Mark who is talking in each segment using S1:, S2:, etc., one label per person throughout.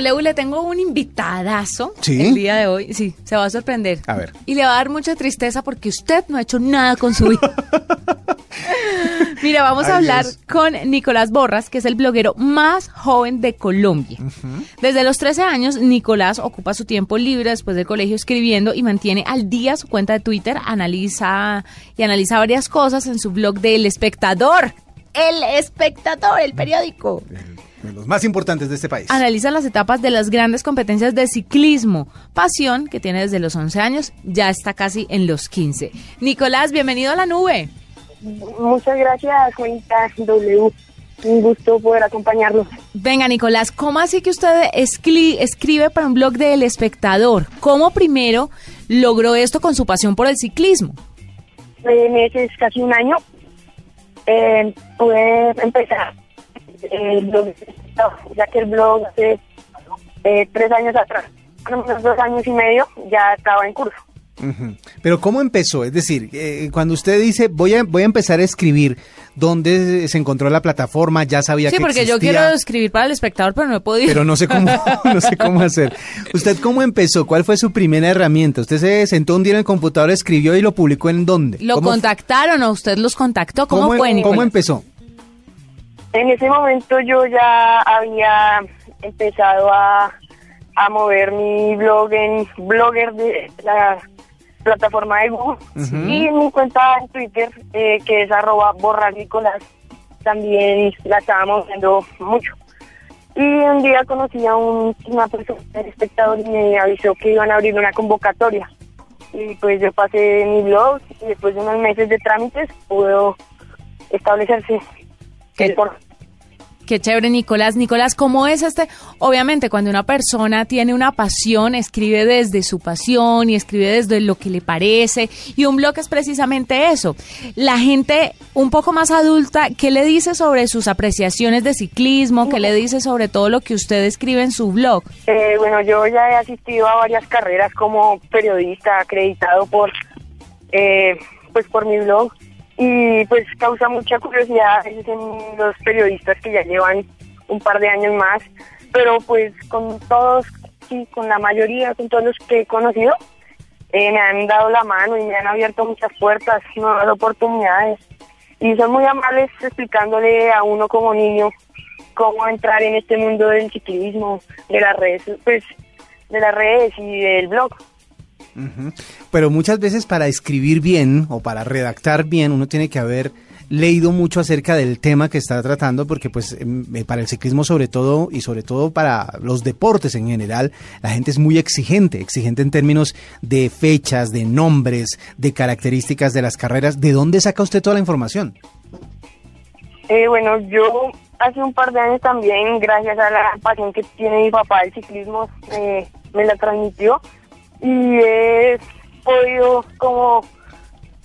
S1: W, le tengo un invitadazo
S2: ¿Sí?
S1: el día de hoy. Sí, se va a sorprender.
S2: A ver.
S1: Y le va a dar mucha tristeza porque usted no ha hecho nada con su vida. Mira, vamos a hablar
S2: Dios.
S1: con Nicolás Borras, que es el bloguero más joven de Colombia. Desde los 13 años, Nicolás ocupa su tiempo libre después del colegio escribiendo y mantiene al día su cuenta de Twitter, analiza y analiza varias cosas en su blog de El Espectador. El Espectador, el periódico.
S2: De los más importantes de este país.
S1: Analiza las etapas de las grandes competencias de ciclismo, pasión que tiene desde los 11 años, ya está casi en los 15. Nicolás, bienvenido a la nube.
S3: Muchas gracias, Juanita W. Un gusto poder acompañarlos.
S1: Venga, Nicolás, ¿cómo así que usted escri- escribe para un blog de El Espectador? ¿Cómo primero logró esto con su pasión por el ciclismo?
S3: Meses, casi un año, eh, pude empezar el blog, ya que el blog hace eh, tres años atrás, unos dos años y medio, ya estaba en curso.
S2: Pero ¿cómo empezó? Es decir, eh, cuando usted dice voy a voy a empezar a escribir, ¿dónde se encontró la plataforma? Ya sabía
S1: Sí,
S2: que
S1: porque yo quiero escribir para El Espectador, pero no he podido.
S2: pero no sé cómo no sé cómo hacer. ¿Usted cómo empezó? ¿Cuál fue su primera herramienta? ¿Usted se sentó un día en el computador, escribió y lo publicó en dónde?
S1: ¿Lo
S2: ¿Cómo-
S1: contactaron o usted los contactó? ¿Cómo,
S2: ¿Cómo,
S1: fue, Nicolás?
S2: ¿Cómo empezó?
S3: En ese momento yo ya había empezado a, a mover mi blog en Blogger de la plataforma de Google y en mi cuenta en Twitter que, que es arroba borrar Nicolás también la estaba moviendo mucho. Y un día conocí a un, una persona del espectador y me avisó que iban a abrir una convocatoria. Y pues yo pasé mi blog y después de unos meses de trámites pudo establecerse
S1: ¿Qué? chévere, Nicolás. Nicolás, ¿cómo es este? Obviamente, cuando una persona tiene una pasión, escribe desde su pasión y escribe desde lo que le parece. Y un blog es precisamente eso. La gente un poco más adulta, ¿qué le dice sobre sus apreciaciones de ciclismo? ¿Qué le dice sobre todo lo que usted escribe en su blog?
S3: Eh, bueno, yo ya he asistido a varias carreras como periodista acreditado por, eh, pues por mi blog y pues causa mucha curiosidad en los periodistas que ya llevan un par de años más, pero pues con todos, sí, con la mayoría, con todos los que he conocido, eh, me han dado la mano y me han abierto muchas puertas, nuevas oportunidades y son muy amables explicándole a uno como niño cómo entrar en este mundo del ciclismo, de las redes, pues de las redes y del blog.
S2: Ujú. Pero muchas veces para escribir bien o para redactar bien uno tiene que haber leído mucho acerca del tema que está tratando porque pues em, eh, para el ciclismo sobre todo y sobre todo para los deportes en general la gente es muy exigente, exigente en términos de fechas, de nombres, de características de las carreras. ¿De dónde saca usted toda la información?
S3: Eh, bueno, yo hace un par de años también, gracias a la pasión que tiene mi papá del ciclismo, eh, me la transmitió y he podido como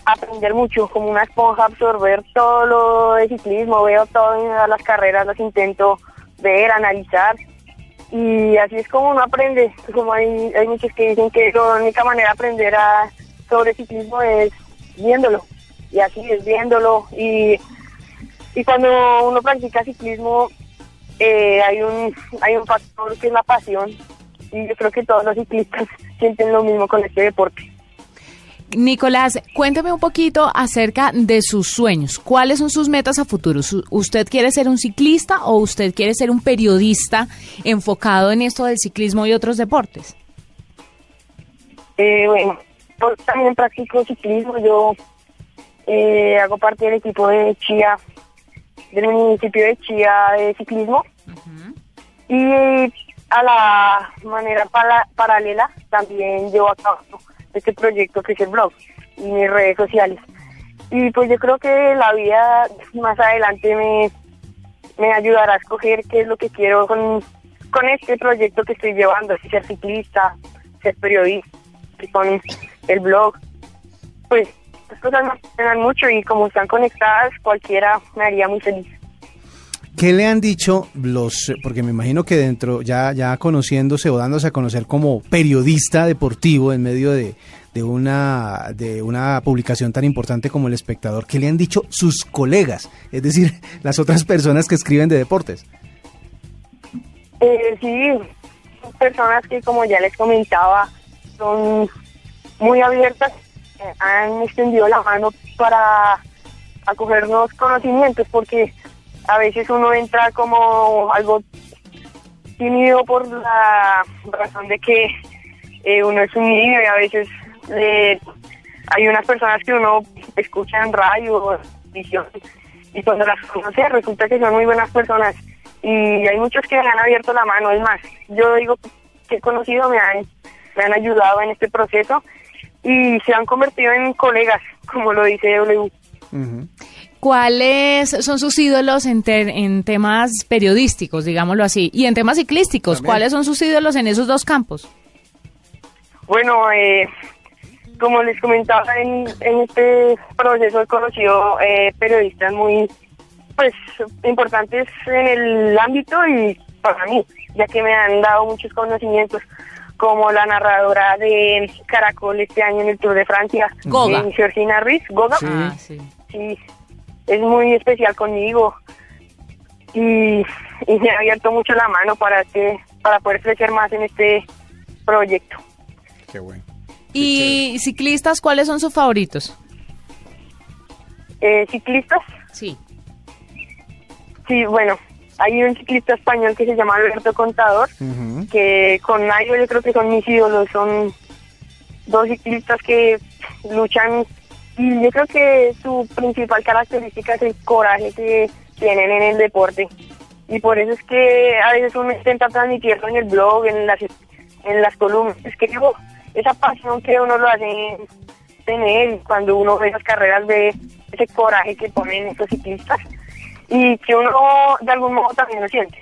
S3: aprender mucho, como una esponja, absorber todo lo de ciclismo, veo todas las carreras, las intento ver, analizar y así es como uno aprende, como hay, hay muchos que dicen que la única manera de aprender a, sobre ciclismo es viéndolo y así es viéndolo y y cuando uno practica ciclismo eh, hay un hay un factor que es la pasión y yo creo que todos los ciclistas sienten lo mismo con este deporte.
S1: Nicolás, cuénteme un poquito acerca de sus sueños. ¿Cuáles son sus metas a futuro? ¿Usted quiere ser un ciclista o usted quiere ser un periodista enfocado en esto del ciclismo y otros deportes?
S3: Eh, bueno, también practico ciclismo, yo eh, hago parte del equipo de Chía, del municipio de Chía de ciclismo y a la manera paralela también llevo a cabo este proyecto que es el blog y mis redes sociales. Y pues yo creo que la vida más adelante me, me ayudará a escoger qué es lo que quiero con, con este proyecto que estoy llevando, ser ciclista, ser periodista, y con el blog. Pues las cosas me apasionan mucho y como están conectadas, cualquiera me haría muy feliz.
S2: ¿Qué le han dicho los, porque me imagino que dentro, ya, ya conociéndose o dándose a conocer como periodista deportivo en medio de, de una, de una publicación tan importante como El Espectador, ¿qué le han dicho sus colegas? Es decir, las otras personas que escriben de deportes.
S3: Eh, sí, personas que, como ya les comentaba, son muy abiertas, eh, han extendido la mano para acoger nuevos conocimientos, porque a veces uno entra como algo tímido por la razón de que eh, uno es un niño y a veces eh, hay unas personas que uno escucha en radio o visión y cuando las conoce resulta que son muy buenas personas y hay muchos que me han abierto la mano, es más, yo digo que he conocido, me han, me han ayudado en este proceso y se han convertido en colegas, como lo dice W.
S1: ¿Cuáles son sus ídolos en, en temas periodísticos, digámoslo así, y en temas ciclísticos? ¿Cuáles son sus ídolos en esos dos campos?
S3: Bueno, eh, como les comentaba, en, este proceso he conocido eh, periodistas muy pues importantes en el ámbito y para mí, ya que me han dado muchos conocimientos, como la narradora de Caracol este año en el Tour de Francia,
S1: Goga.
S3: Eh, Georgina Ruiz, Goga.
S1: Ah, sí.
S3: sí, es muy especial conmigo y, y me ha abierto mucho la mano para que para poder crecer más en este proyecto.
S2: Qué bueno.
S1: ¿Y ciclistas cuáles son sus favoritos?
S3: Eh, ¿Ciclistas?
S1: Sí.
S3: Sí, bueno, hay un ciclista español que se llama Alberto Contador, que con Nairo yo creo que son mis ídolos, son dos ciclistas que luchan yo creo que su principal característica es el coraje que tienen en el deporte. Y por eso es que a veces uno intenta transmitirlo en el blog, en las, en las columnas. Es que digo, esa pasión que uno lo hace tener cuando uno ve las carreras, ve ese coraje que ponen estos ciclistas y que uno de algún modo también lo siente.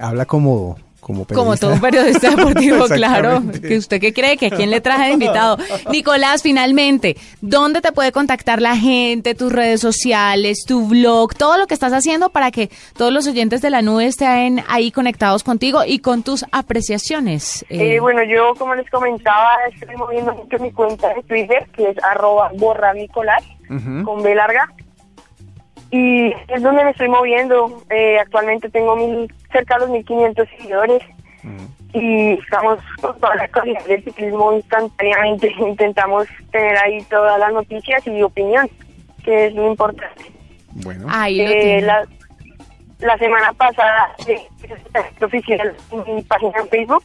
S2: Habla como como,
S1: como todo un periodista deportivo, claro. ¿Que ¿Usted qué cree? ¿Que a quién le traje de invitado? Nicolás, finalmente, ¿dónde te puede contactar la gente, tus redes sociales, tu blog, todo lo que estás haciendo para que todos los oyentes de la nube estén ahí conectados contigo y con tus apreciaciones?
S3: Eh, bueno, yo, como les comentaba, estoy moviendo mucho mi cuenta de Twitter, que es arroba borra Nicolás, con B larga. Y es donde me estoy moviendo. Eh, actualmente tengo mil, cerca de los 1500 seguidores. Y estamos con toda la calidad del ciclismo instantáneamente. Intentamos tener ahí todas las noticias y opinión, que es muy importante.
S2: Bueno.
S1: Ahí lo
S3: Eh, la, la semana pasada, eh, oficial en mi página en Facebook,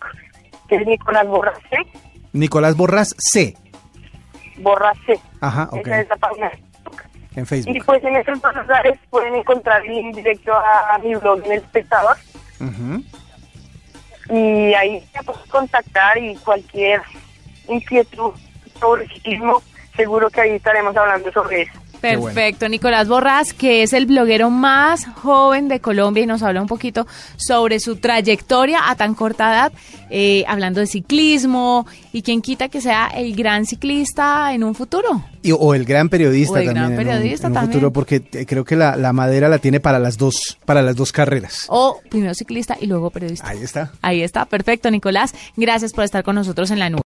S3: que es Nicolás Borras C.
S2: Nicolás Borras C.
S3: Borras C.
S2: Ajá, ok.
S3: Esa es la página.
S2: En
S3: Y pues en esos dos lugares pueden encontrar el link directo a, mi blog en el espectador. Y ahí se pueden contactar y cualquier inquietud sobre ciclismo, seguro que ahí estaremos hablando sobre eso.
S2: Bueno.
S1: Perfecto, Nicolás Borrás, que es el bloguero más joven de Colombia y nos habla un poquito sobre su trayectoria a tan corta edad, eh, hablando de ciclismo y quien quita que sea el gran ciclista en un futuro.
S2: Y- o el gran periodista
S1: O el
S2: también
S1: gran
S2: en un-
S1: periodista
S2: en un,
S1: también.
S2: futuro porque creo que la, la madera la tiene para las dos para las dos carreras.
S1: O primero ciclista y luego periodista.
S2: Ahí está.
S1: Ahí está, perfecto, Nicolás. Gracias por estar con nosotros en la nube.